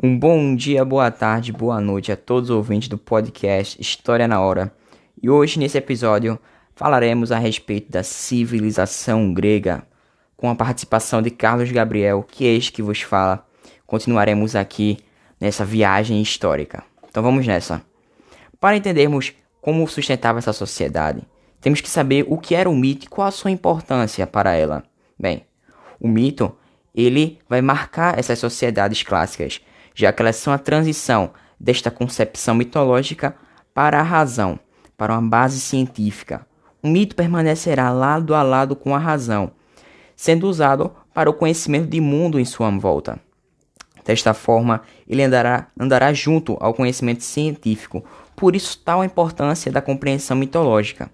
Um bom dia, boa tarde, boa noite a todos os ouvintes do podcast História na Hora. E hoje, nesse episódio, falaremos a respeito da civilização grega, com a participação de Carlos Gabriel, que é este que vos fala. Continuaremos aqui nessa viagem histórica. Então vamos nessa. Para entendermos como sustentava essa sociedade, temos que saber o que era o mito e qual a sua importância para ela. Bem, o mito ele vai marcar essas sociedades clássicas já que elas são a transição desta concepção mitológica para a razão, para uma base científica. O mito permanecerá lado a lado com a razão, sendo usado para o conhecimento de mundo em sua volta. Desta forma, ele andará, andará junto ao conhecimento científico, por isso tal a importância da compreensão mitológica.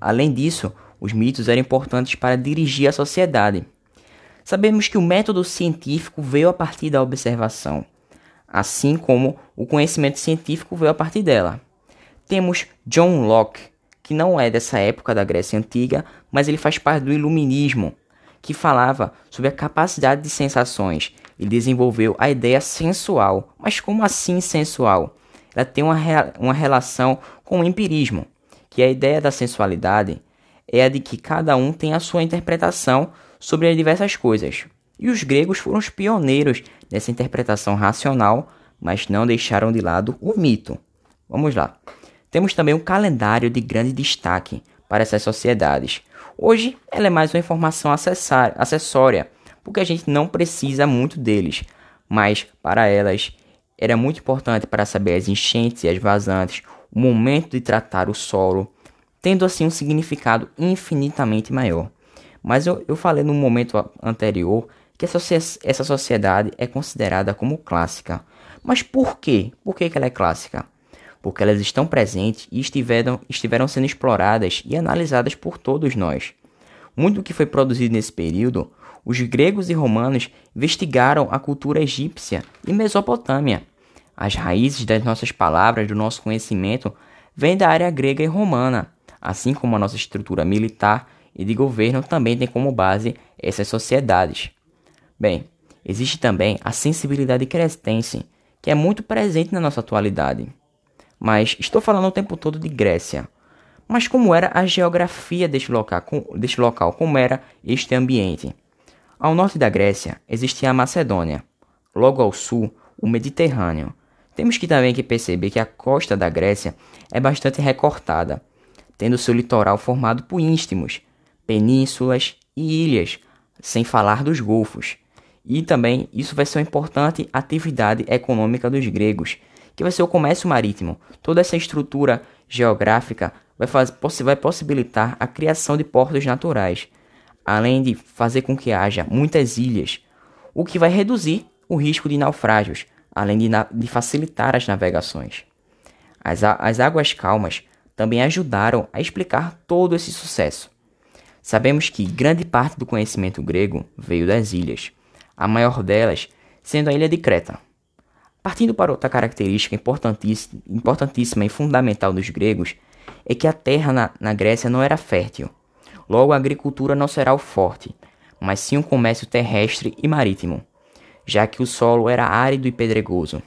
Além disso, os mitos eram importantes para dirigir a sociedade. Sabemos que o método científico veio a partir da observação assim como o conhecimento científico veio a partir dela. Temos John Locke, que não é dessa época da Grécia Antiga, mas ele faz parte do Iluminismo, que falava sobre a capacidade de sensações. Ele desenvolveu a ideia sensual. Mas como assim sensual? Ela tem uma, uma relação com o empirismo, que a ideia da sensualidade é a de que cada um tem a sua interpretação sobre as diversas coisas. E os gregos foram os pioneiros dessa interpretação racional, mas não deixaram de lado o mito. Vamos lá. Temos também um calendário de grande destaque para essas sociedades. Hoje ela é mais uma informação acessória, porque a gente não precisa muito deles, mas para elas era muito importante para saber as enchentes e as vazantes, o momento de tratar o solo, tendo assim um significado infinitamente maior. Mas eu, eu falei no momento anterior que essa, essa sociedade é considerada como clássica. Mas por quê? Por que, que ela é clássica? Porque elas estão presentes e estiveram, estiveram sendo exploradas e analisadas por todos nós. Muito do que foi produzido nesse período, os gregos e romanos investigaram a cultura egípcia e Mesopotâmia. As raízes das nossas palavras, do nosso conhecimento, vêm da área grega e romana, assim como a nossa estrutura militar e de governo também tem como base essas sociedades. Bem, existe também a sensibilidade cretense, que é muito presente na nossa atualidade. Mas estou falando o tempo todo de Grécia. Mas como era a geografia deste local, deste local como era este ambiente? Ao norte da Grécia existia a Macedônia, logo ao sul o Mediterrâneo. Temos que também que perceber que a costa da Grécia é bastante recortada, tendo seu litoral formado por istmos, penínsulas e ilhas, sem falar dos golfos. E também isso vai ser uma importante atividade econômica dos gregos, que vai ser o comércio marítimo. Toda essa estrutura geográfica vai, fazer, vai possibilitar a criação de portos naturais, além de fazer com que haja muitas ilhas, o que vai reduzir o risco de naufrágios, além de, de facilitar as navegações. As, as águas calmas também ajudaram a explicar todo esse sucesso. Sabemos que grande parte do conhecimento grego veio das ilhas a maior delas sendo a ilha de Creta. Partindo para outra característica importantíssima, e fundamental dos gregos, é que a terra na, na Grécia não era fértil. Logo, a agricultura não será o forte, mas sim o um comércio terrestre e marítimo, já que o solo era árido e pedregoso.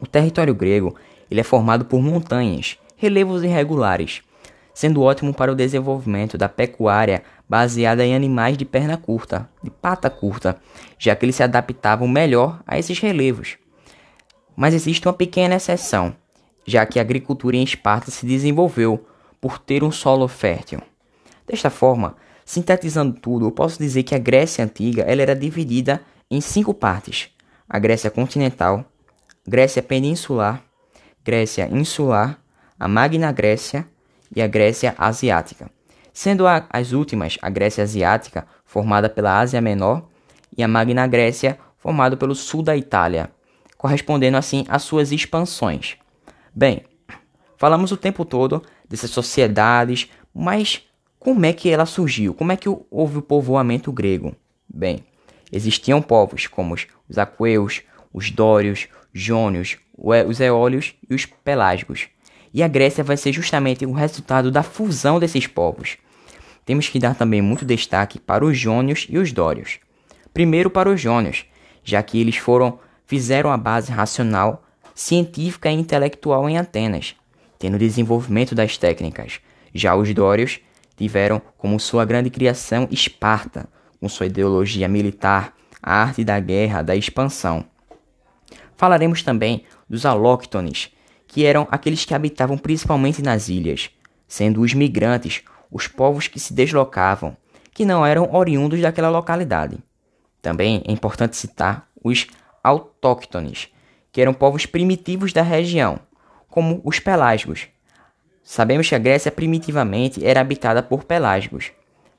O território grego ele é formado por montanhas, relevos irregulares, sendo ótimo para o desenvolvimento da pecuária baseada em animais de perna curta, de pata curta, já que eles se adaptavam melhor a esses relevos. Mas existe uma pequena exceção, já que a agricultura em Esparta se desenvolveu por ter um solo fértil. Desta forma, sintetizando tudo, eu posso dizer que a Grécia antiga ela era dividida em cinco partes: a Grécia continental, Grécia peninsular, Grécia insular, a Magna Grécia e a Grécia asiática sendo a, as últimas a Grécia Asiática, formada pela Ásia Menor, e a Magna Grécia, formada pelo sul da Itália, correspondendo assim às suas expansões. Bem, falamos o tempo todo dessas sociedades, mas como é que ela surgiu? Como é que houve o povoamento grego? Bem, existiam povos como os aqueus, os dórios, jônios, os eólios e os pelágicos. E a Grécia vai ser justamente o resultado da fusão desses povos temos que dar também muito destaque para os jônios e os dórios. Primeiro para os jônios, já que eles foram fizeram a base racional, científica e intelectual em Atenas, tendo desenvolvimento das técnicas. Já os dórios tiveram como sua grande criação Esparta, com sua ideologia militar, a arte da guerra, da expansão. Falaremos também dos alóctones, que eram aqueles que habitavam principalmente nas ilhas, sendo os migrantes os povos que se deslocavam, que não eram oriundos daquela localidade. Também é importante citar os autóctones, que eram povos primitivos da região, como os pelágicos. Sabemos que a Grécia primitivamente era habitada por pelágicos.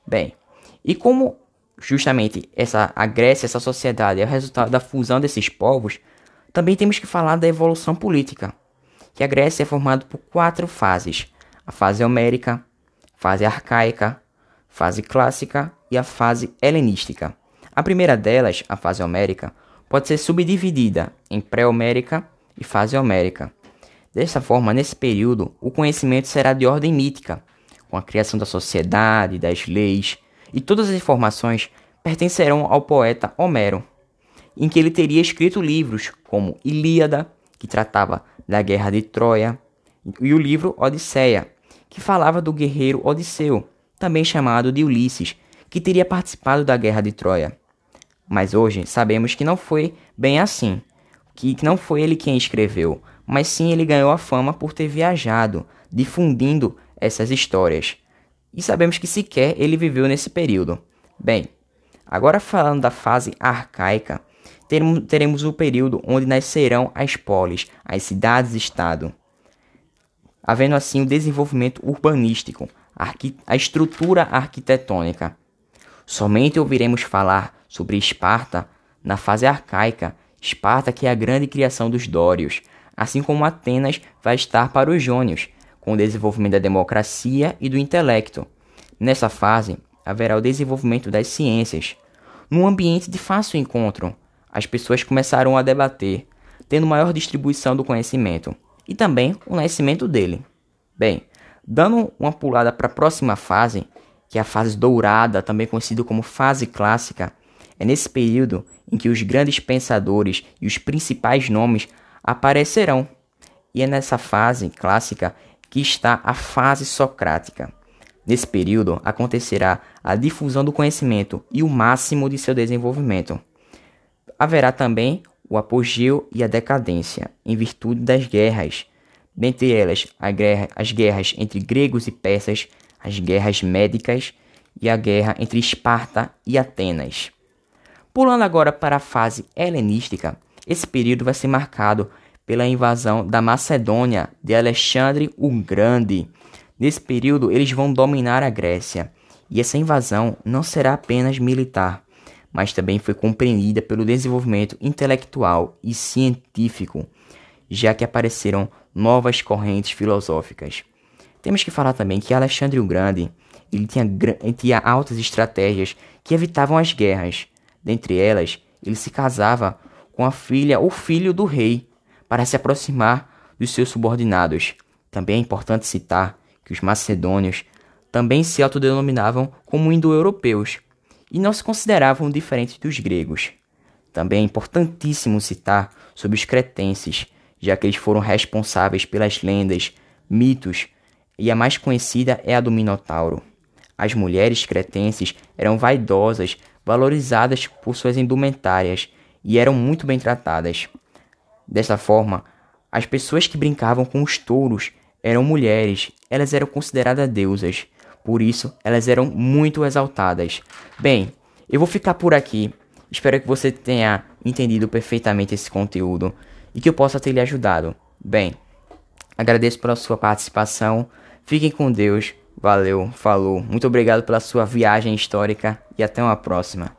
Bem, e como justamente essa a Grécia, essa sociedade é o resultado da fusão desses povos, também temos que falar da evolução política, que a Grécia é formada por quatro fases: a fase homérica, fase arcaica, fase clássica e a fase helenística. A primeira delas, a fase homérica, pode ser subdividida em pré-homérica e fase homérica. Dessa forma, nesse período, o conhecimento será de ordem mítica, com a criação da sociedade, das leis, e todas as informações pertencerão ao poeta Homero, em que ele teria escrito livros como Ilíada, que tratava da guerra de Troia, e o livro Odisseia, que falava do guerreiro Odisseu, também chamado de Ulisses, que teria participado da guerra de Troia. Mas hoje sabemos que não foi bem assim, que não foi ele quem escreveu, mas sim ele ganhou a fama por ter viajado, difundindo essas histórias. E sabemos que sequer ele viveu nesse período. Bem, agora falando da fase arcaica, teremos o período onde nascerão as polis, as cidades-estado, havendo assim o desenvolvimento urbanístico, a estrutura arquitetônica. Somente ouviremos falar sobre Esparta na fase arcaica, Esparta que é a grande criação dos dórios, assim como Atenas vai estar para os jônios, com o desenvolvimento da democracia e do intelecto. Nessa fase, haverá o desenvolvimento das ciências. Num ambiente de fácil encontro, as pessoas começaram a debater, tendo maior distribuição do conhecimento, e também o nascimento dele. Bem, dando uma pulada para a próxima fase, que é a fase dourada, também conhecida como fase clássica, é nesse período em que os grandes pensadores e os principais nomes aparecerão. E é nessa fase clássica que está a fase socrática. Nesse período acontecerá a difusão do conhecimento e o máximo de seu desenvolvimento. Haverá também o apogeu e a decadência, em virtude das guerras, dentre elas guerra, as guerras entre gregos e persas, as guerras médicas e a guerra entre Esparta e Atenas. Pulando agora para a fase helenística, esse período vai ser marcado pela invasão da Macedônia de Alexandre o Grande. Nesse período, eles vão dominar a Grécia, e essa invasão não será apenas militar, mas também foi compreendida pelo desenvolvimento intelectual e científico, já que apareceram novas correntes filosóficas. Temos que falar também que Alexandre o Grande ele tinha, tinha altas estratégias que evitavam as guerras. Dentre elas, ele se casava com a filha ou filho do rei, para se aproximar dos seus subordinados. Também é importante citar que os macedônios também se autodenominavam como indo-europeus e não se consideravam diferentes dos gregos. Também é importantíssimo citar sobre os cretenses, já que eles foram responsáveis pelas lendas, mitos, e a mais conhecida é a do Minotauro. As mulheres cretenses eram vaidosas, valorizadas por suas indumentárias e eram muito bem tratadas. Desta forma, as pessoas que brincavam com os touros eram mulheres, elas eram consideradas deusas, por isso elas eram muito exaltadas. Bem, eu vou ficar por aqui. Espero que você tenha entendido perfeitamente esse conteúdo e que eu possa ter lhe ajudado. Bem, agradeço pela sua participação. Fiquem com Deus. Valeu, falou. Muito obrigado pela sua viagem histórica e até uma próxima.